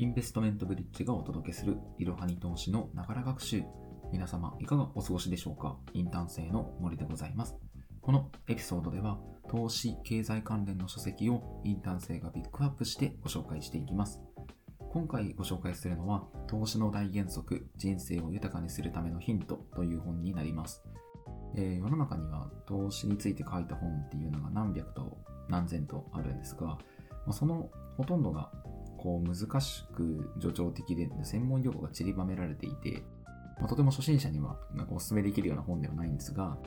インベストメントブリッジがお届けするいろはに投資のながら学習。皆様いかがお過ごしでしょうか？インターン生の森でございます。このエピソードでは投資経済関連の書籍をインターン生がピックアップしてご紹介していきます。今回ご紹介するのは投資の大原則人生を豊かにするためのヒントという本になります。えー、世の中には投資について書いた本っていうのが何百と何千とあるんですが、そのほとんどがこう難しく助長的で専門用語が散りばめられていて、まあ、とても初心者にはなんかお勧めできるような本ではないんですが、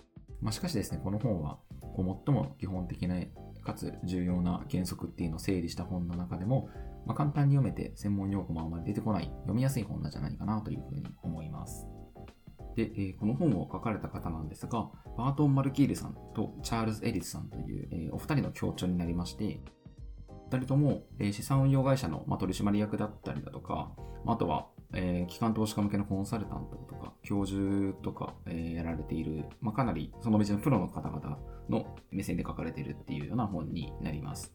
まあ、しかしですね、この本はこう最も基本的なかつ重要な原則っていうのを整理した本の中でも、まあ、簡単に読めて専門用語もあまり出てこない読みやすい本なんじゃないかなというふうに思います。で、えー、この本を書かれた方なんですが、バートン・マルキールさんとチャールズ・エリスさんという、えー、お二人の協調になりまして、二人とも、え、資産運用会社の、ま、取締役だったりだとか、あとは、えー、機関投資家向けのコンサルタントとか、教授とか、えー、やられている、まあ、かなりその道のプロの方々の目線で書かれているっていうような本になります。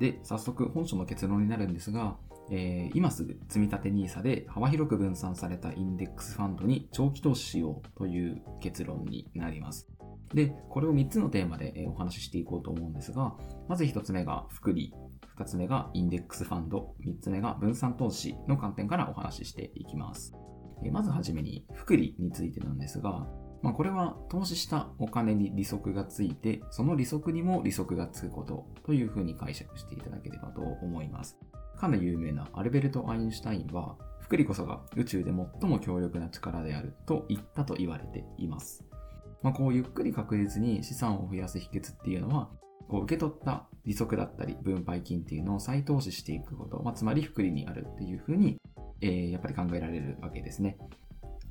で、早速本書の結論になるんですが、えー、今すぐ積立 NISA で幅広く分散されたインデックスファンドに長期投資しようという結論になります。で、これを3つのテーマでお話ししていこうと思うんですが、まず1つ目が福利、2つ目がインデックスファンド、3つ目が分散投資の観点からお話ししていきます。まずはじめに福利についてなんですが、まあ、これは投資したお金に利息がついて、その利息にも利息がつくことというふうに解釈していただければと思います。かの有名なアルベルト・アインシュタインは、福利こそが宇宙で最も強力な力であると言ったと言われています。まあ、こうゆっくり確実に資産を増やす秘訣っていうのは、こう受け取った利息だったり分配金っていうのを再投資していくこと、まあ、つまり福利にあるっていうふうに、えー、やっぱり考えられるわけですね。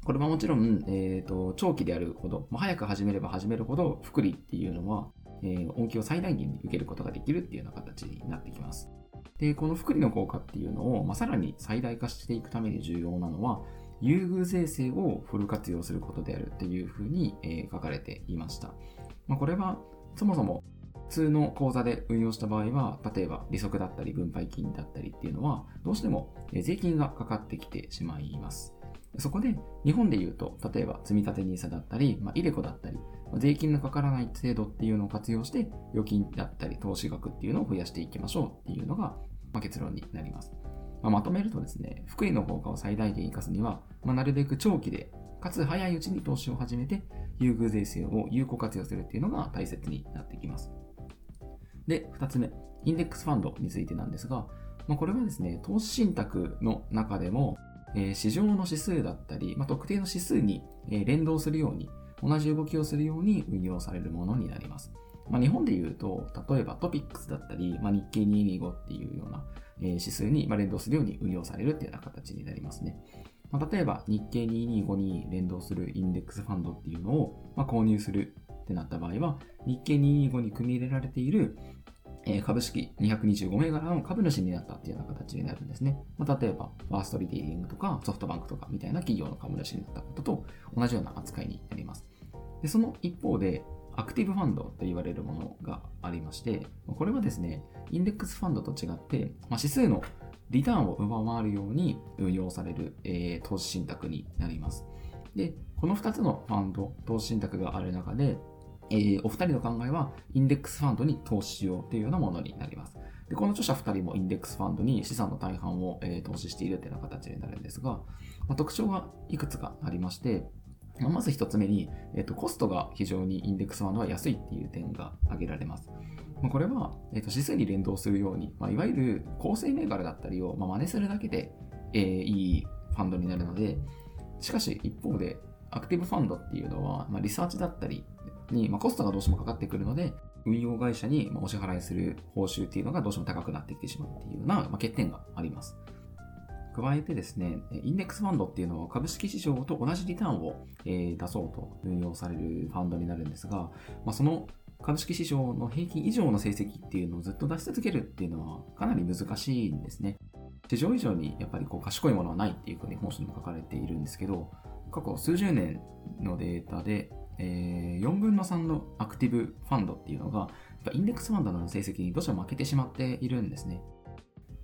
これはもちろん、えーと、長期であるほど、まあ、早く始めれば始めるほど福利っていうのは、えー、恩恵を最大限に受けることができるっていうような形になってきます。で、この福利の効果っていうのを、まあ、さらに最大化していくために重要なのは、優遇税制をフル活用することであるっていうふうに、えー、書かれていました。まあ、これはそもそも普通の口座で運用した場合は、例えば利息だったり分配金だったりっていうのは、どうしても税金がかかってきてしまいます。そこで日本で言うと、例えば積立 NISA だったり、まあ、イデコだったり、税金のかからない制度っていうのを活用して、預金だったり投資額っていうのを増やしていきましょうっていうのが、まあ、結論になります。まあ、まとめるとですね、福利の効果を最大限活かすには、まあ、なるべく長期で、かつ早いうちに投資を始めて、優遇税制を有効活用するっていうのが大切になってきます。で、2つ目、インデックスファンドについてなんですが、まあ、これはですね、投資信託の中でも、えー、市場の指数だったり、まあ、特定の指数に、え、連動するように、同じ動きをするように運用されるものになります。まあ、日本で言うと、例えばトピックスだったり、まあ、日経225っていうような、指数に連動するように運用されるっていうような形になりますね。まあ、例えば日経225に連動するインデックスファンドっていうのを、まあ、購入するってなった場合は、日経225に組み入れられている株式225銘柄の株主になったっていうような形になるんですね。まあ、例えば、ファーストリテイリングとかソフトバンクとかみたいな企業の株主になったことと同じような扱いになります。でその一方で、アクティブファンドと言われるものがありまして、これはですね、インデックスファンドと違って、まあ、指数のリターンを上回るように運用される、えー、投資信託になります。で、この2つのファンド、投資信託がある中で、えー、お二人の考えは、インデックスファンドに投資しようというようなものになります。でこの著者2人もインデックスファンドに資産の大半を、えー、投資しているというような形になるんですが、まあ、特徴がいくつかありまして、まず一つ目に、えーと、コストが非常にインデックスファンドは安いっていう点が挙げられます。ま、これは、えーと、指数に連動するように、まあ、いわゆる構成銘柄だったりを、まあ、真似するだけで、えー、いいファンドになるので、しかし一方で、アクティブファンドっていうのは、まあ、リサーチだったりに、まあ、コストがどうしてもかかってくるので、運用会社にお支払いする報酬っていうのがどうしても高くなってきてしまうっていうような、ま、欠点があります。加えてですね、インデックスファンドっていうのは株式市場と同じリターンを、出そうと運用されるファンドになるんですが、まあ、その株式市場の平均以上の成績っていうのをずっと出し続けるっていうのはかなり難しいんですね。市場以上にやっぱりこう賢いものはないっていうふうに本書にも書かれているんですけど、過去数十年のデータで、えー、4分の3のアクティブファンドっていうのが、インデックスファンドの成績にどうしても負けてしまっているんですね。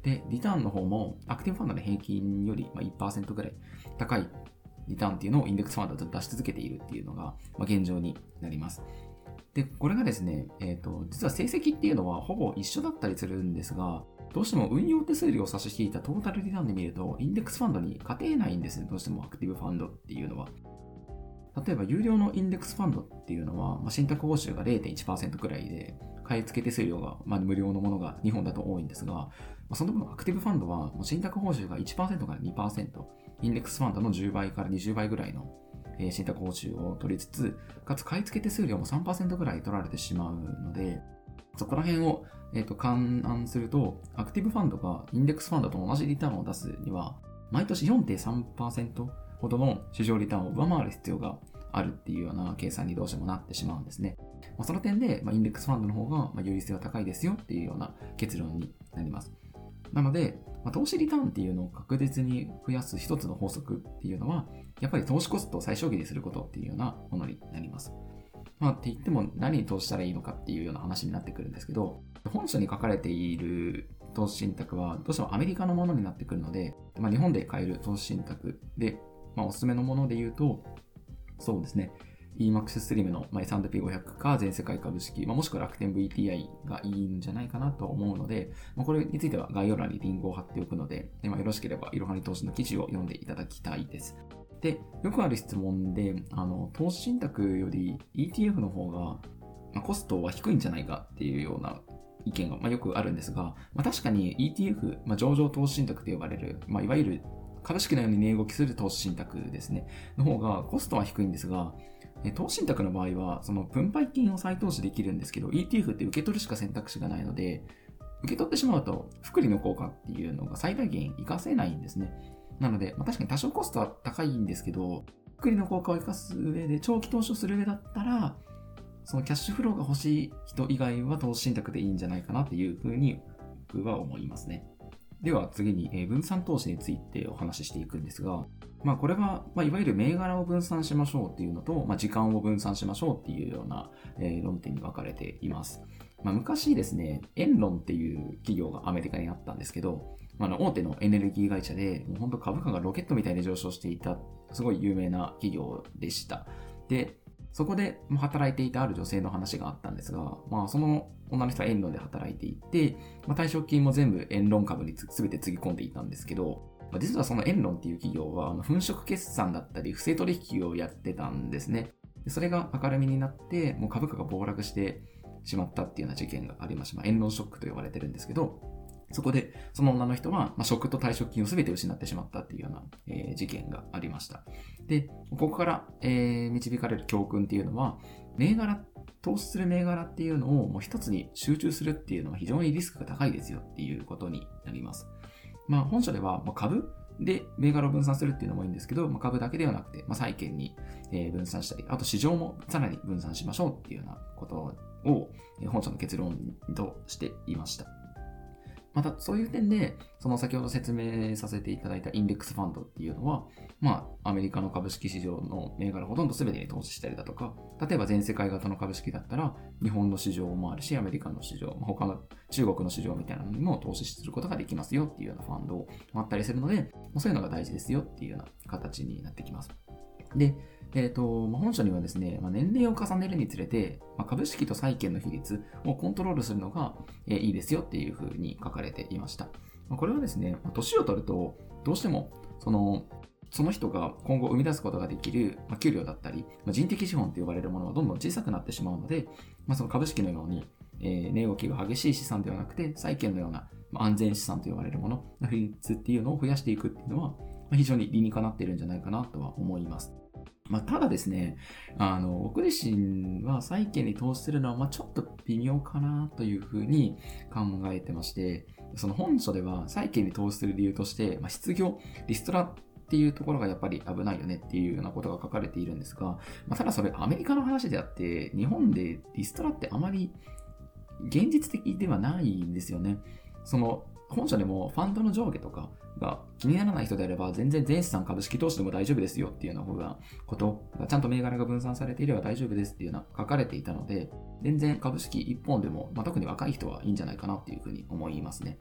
で、リターンの方もアクティブファンドの平均より1%ぐらい高いリターンっていうのをインデックスファンドと出し続けているっていうのが現状になります。で、これがですね、えっ、ー、と、実は成績っていうのはほぼ一緒だったりするんですが、どうしても運用手数料を差し引いたトータルリターンで見ると、インデックスファンドに勝てないんですね、どうしてもアクティブファンドっていうのは。例えば、有料のインデックスファンドっていうのは、まあ、信託報酬が0.1%くらいで、買い付け手数料が、まあ、無料のものが日本だと多いんですが、まあ、その分アクティブファンドは、信託報酬が1%から2%、インデックスファンドの10倍から20倍ぐらいのえ信託報酬を取りつつ、かつ買い付け手数料も3%ぐらい取られてしまうので、そこら辺を、えーと、勘案すると、アクティブファンドがインデックスファンドと同じリターンを出すには、毎年4.3%ほどの市場リターンを上回る必要があるっていうような計算にどうしてもなってしまうんですね。まあ、その点で、まあ、インデックスファンドの方が有利性は高いですよっていうような結論になります。なので、まあ、投資リターンっていうのを確実に増やす一つの法則っていうのは、やっぱり投資コストを最小限にすることっていうようなものになります。まあ、って言っても何に投資したらいいのかっていうような話になってくるんですけど、本書に書かれている投資信託はどうしてもアメリカのものになってくるので、まあ、日本で買える投資信託で、まあ、おすすめのもので言うと、そうですね、EMAX スリムの S&P500 か全世界株式、まあ、もしくは楽天 VTI がいいんじゃないかなと思うので、まあ、これについては概要欄にリンクを貼っておくので、まあ、よろしければいろはに投資の記事を読んでいただきたいです。で、よくある質問で、あの投資信託より ETF の方が、ま、コストは低いんじゃないかっていうような意見が、まあ、よくあるんですが、まあ、確かに ETF、まあ、上場投資信託と呼ばれる、まあ、いわゆる株式のように値動きする投資信託ですね、の方がコストは低いんですが、投資信託の場合は、その分配金を再投資できるんですけど、ETF って受け取るしか選択肢がないので、受け取ってしまうと、福利の効果っていうのが最大限活かせないんですね。なので、まあ、確かに多少コストは高いんですけど、福利の効果を生かす上で、長期投資をする上だったら、そのキャッシュフローが欲しい人以外は投資信託でいいんじゃないかなっていうふうに僕は思いますね。では次に、え分散投資についてお話ししていくんですが、まあ、これは、まあ、いわゆる銘柄を分散しましょうっていうのと、まあ、時間を分散しましょうっていうような、え論点に分かれています。まあ、昔ですね、エンロンっていう企業がアメリカにあったんですけど、まあ、大手のエネルギー会社で、もう本当株価がロケットみたいに上昇していた、すごい有名な企業でした。で、そこで働いていたある女性の話があったんですが、まあ、その女の人はエンロンで働いていて、まあ、退職金も全部エンロン株に全てつぎ込んでいたんですけど、まあ、実はそのエンロンっていう企業は、粉飾決算だったり、不正取引をやってたんですね。それが明るみになって、もう株価が暴落してしまったっていうような事件がありました。まあ、エンロンショックと呼ばれてるんですけど、そこで、その女の人は、まあ、職と退職金を全て失ってしまったっていうような、えー、事件がありました。で、ここから、えー、導かれる教訓っていうのは、銘柄、投資する銘柄っていうのをもう一つに集中するっていうのは非常にリスクが高いですよっていうことになります。まあ、本書では、まあ、株で銘柄を分散するっていうのもいいんですけど、まあ、株だけではなくて、まあ、債券に、え分散したり、あと市場もさらに分散しましょうっていうようなことを、本書の結論としていました。また、そういう点で、その先ほど説明させていただいたインデックスファンドっていうのは、まあ、アメリカの株式市場の銘柄ほとんど全てに投資したりだとか、例えば全世界型の株式だったら、日本の市場もあるし、アメリカの市場、他の中国の市場みたいなのにも投資することができますよっていうようなファンドもあったりするので、そういうのが大事ですよっていうような形になってきます。で、え、ー、と、まあ、本書にはですね、まあ、年齢を重ねるにつれて、まあ、株式と債券の比率をコントロールするのが、えー、いいですよっていうふうに書かれていました。まあ、これはですね、まあ、年を取ると、どうしても、その、その人が今後生み出すことができる、まあ、給料だったり、まあ、人的資本と呼ばれるものはどんどん小さくなってしまうので、まあ、その株式のように、えー、値動きが激しい資産ではなくて、債券のような、まあ、安全資産と呼ばれるものの比率っていうのを増やしていくっていうのは、まあ、非常に理にかなっているんじゃないかなとは思います。まあ、ただですね、あの、僕自身は債券に投資するのは、まあ、ちょっと微妙かなというふうに考えてまして、その本書では債券に投資する理由として、まあ、失業、リストラっていうところがやっぱり危ないよねっていうようなことが書かれているんですが、まあ、ただそれアメリカの話であって、日本でリストラってあまり現実的ではないんですよね。その本社でもファンドの上下とかが気にならない人であれば、全然全資産株式投資でも大丈夫ですよっていうような方がことが、ちゃんと銘柄が分散されていれば大丈夫ですっていうような書かれていたので、全然株式1本でも、まあ、特に若い人はいいんじゃないかなっていうふうに思いますね。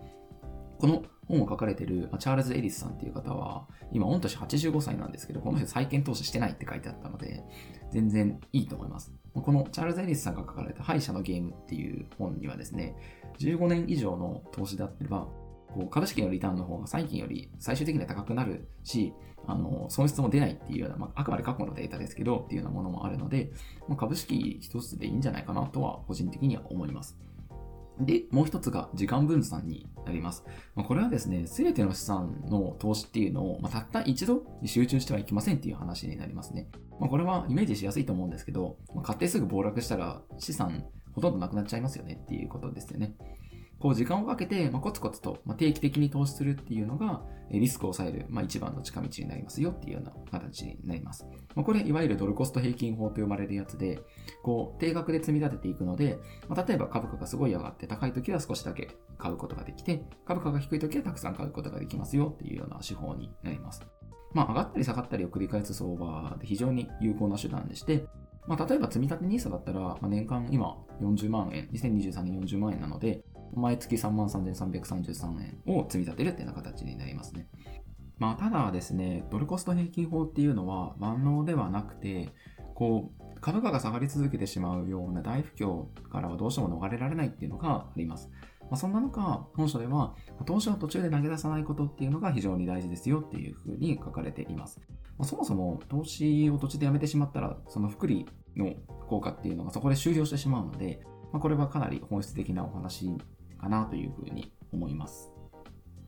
この本を書かれているチャールズ・エリスさんっていう方は、今、御年85歳なんですけど、この人再建投資してないって書いてあったので、全然いいと思います。このチャールズ・エリスさんが書かれた敗者のゲームっていう本にはですね、15年以上の投資であってば、こう株式のリターンの方が債金より最終的には高くなるし、あの損失も出ないっていうような、まあ、あくまで過去のデータですけど、っていうようなものもあるので、まあ、株式一つでいいんじゃないかなとは個人的には思います。で、もう一つが時間分散になります。まあ、これはですね、すべての資産の投資っていうのを、まあ、たった一度に集中してはいけませんっていう話になりますね。まあ、これはイメージしやすいと思うんですけど、まあ、買ってすぐ暴落したら資産ほとんどなくなっちゃいますよねっていうことですよね。こう時間をかけて、ま、コツコツと、ま、定期的に投資するっていうのが、リスクを抑える、まあ、一番の近道になりますよっていうような形になります。ま、これ、いわゆるドルコスト平均法と呼ばれるやつで、こう、定額で積み立てていくので、ま、例えば株価がすごい上がって高い時は少しだけ買うことができて、株価が低い時はたくさん買うことができますよっていうような手法になります。まあ、上がったり下がったりを繰り返す相場で非常に有効な手段でして、まあ、例えば積み立て NISA だったら、まあ、年間今40万円、2023年40万円なので、毎月33,333円を積み立てるっていうような形になりますね。まあ、ただですね、ドルコスト平均法っていうのは万能ではなくて、こう、株価が下がり続けてしまうような大不況からはどうしても逃れられないっていうのがあります。まあ、そんな中、本書では、投資を途中で投げ出さないことっていうのが非常に大事ですよっていうふうに書かれています。まあ、そもそも投資を途中でやめてしまったら、その福利の効果っていうのがそこで終了してしまうので、まあ、これはかなり本質的なお話かなというふうに思います。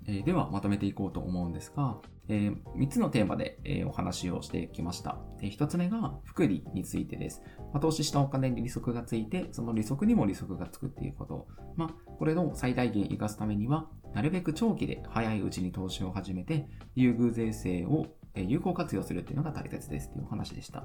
えー、ではまとめていこうと思うんですが、えー、3つのテーマで、えー、お話をしてきました。え1つ目が福利についてです。まあ、投資したお金に利息がついて、その利息にも利息がつくっていうこと。まあ、これの最大限活かすためには、なるべく長期で早いうちに投資を始めて、優遇税制を有効活用するっていうのが大切ですっていうお話でした。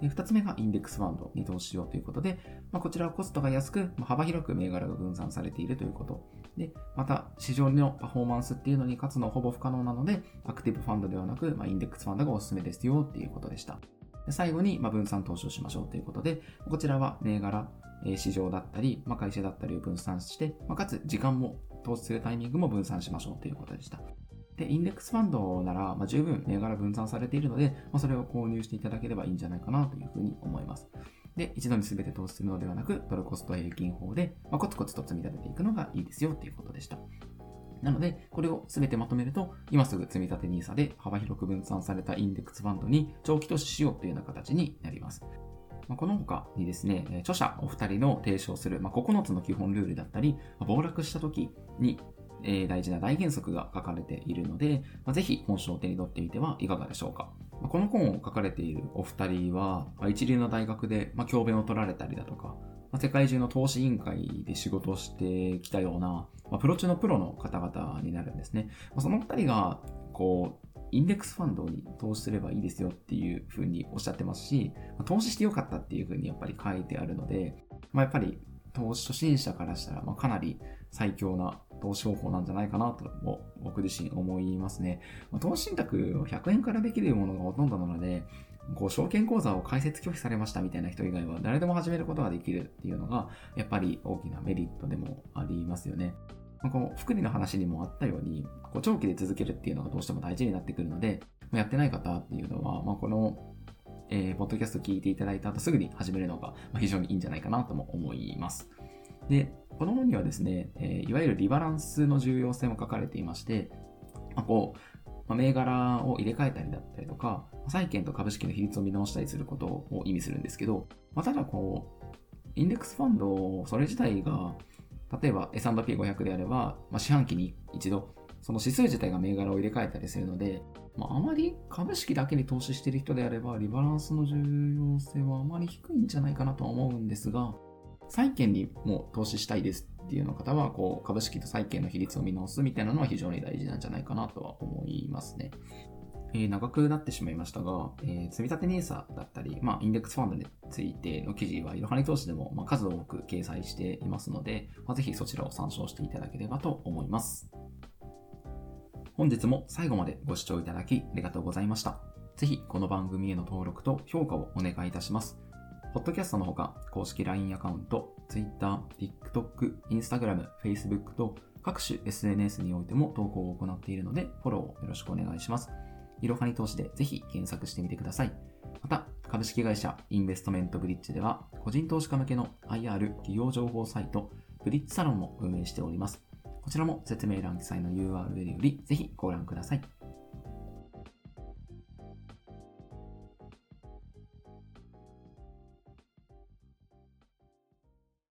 で2つ目がインデックスファンドに投資しようということで、まあ、こちらはコストが安く、まあ、幅広く銘柄が分散されているということ。で、また市場のパフォーマンスっていうのに勝つのはほぼ不可能なので、アクティブファンドではなく、まあ、インデックスファンドがおすすめですよっていうことでした。で最後に、ま分散投資をしましょうということで、こちらは銘柄、市場だったり、ま会社だったりを分散して、まかつ時間も投資するタイミングも分散しましょうということでした。で、インデックスファンドなら、まあ、十分銘柄分散されているので、まあ、それを購入していただければいいんじゃないかなというふうに思います。で、一度に全て投資するのではなく、ドルコスト平均法で、まあ、コツコツと積み立てていくのがいいですよということでした。なので、これを全てまとめると、今すぐ積み立て NISA で幅広く分散されたインデックスファンドに長期投資しようというような形になります。まこの他にですね、著者お二人の提唱する、ま9つの基本ルールだったり、暴落した時にえー、大事な大原則が書かれているので、まあ、ぜひ本書を手に取ってみてはいかがでしょうか。まあ、この本を書かれているお二人は、まあ、一流の大学で、ま教鞭を取られたりだとか、ま世界中の投資委員会で仕事をしてきたような、まプロ中のプロの方々になるんですね。まその二人が、こう、インデックスファンドに投資すればいいですよっていうふうにおっしゃってますし、投資してよかったっていうふうにやっぱり書いてあるので、まあ、やっぱり投資初心者からしたら、まかなり最強な投資方法なんじゃないかなと僕自身思いますね。投資信託を100円からできるものがほとんどなので、こう証券口座を開設拒否されましたみたいな人以外は誰でも始めることができるっていうのがやっぱり大きなメリットでもありますよね。この福利の話にもあったように、こう長期で続けるっていうのがどうしても大事になってくるので、やってない方っていうのは、まあ、この、えー、ポッドキャスト聞いていただいた後すぐに始めるのが非常にいいんじゃないかなとも思います。で、この本にはですね、え、いわゆるリバランスの重要性も書かれていまして、まあ、こう、まあ、銘柄を入れ替えたりだったりとか、債券と株式の比率を見直したりすることを意味するんですけど、まあ、ただこう、インデックスファンド、それ自体が、例えば S&P500 であれば、まあ、四半期に一度、その指数自体が銘柄を入れ替えたりするので、まあ、あまり株式だけに投資している人であれば、リバランスの重要性はあまり低いんじゃないかなとは思うんですが、債券にも投資したいですっていうの方は、こう、株式と債券の比率を見直すみたいなのは非常に大事なんじゃないかなとは思いますね。えー、長くなってしまいましたが、えー、積立 NISA だったり、まあ、インデックスファンドについての記事は、いろはに投資でも、まあ、数多く掲載していますので、まあ、ぜひそちらを参照していただければと思います。本日も最後までご視聴いただきありがとうございました。ぜひこの番組への登録と評価をお願いいたします。ポッドキャストのほか、公式 LINE アカウント、Twitter、TikTok、Instagram、Facebook と各種 SNS においても投稿を行っているので、フォローをよろしくお願いします。いろはに投資でぜひ検索してみてください。また、株式会社インベストメントブリッジでは、個人投資家向けの IR 企業情報サイト、ブリッジサロンも運営しております。こちらも説明欄記載の URL よりぜひご覧ください。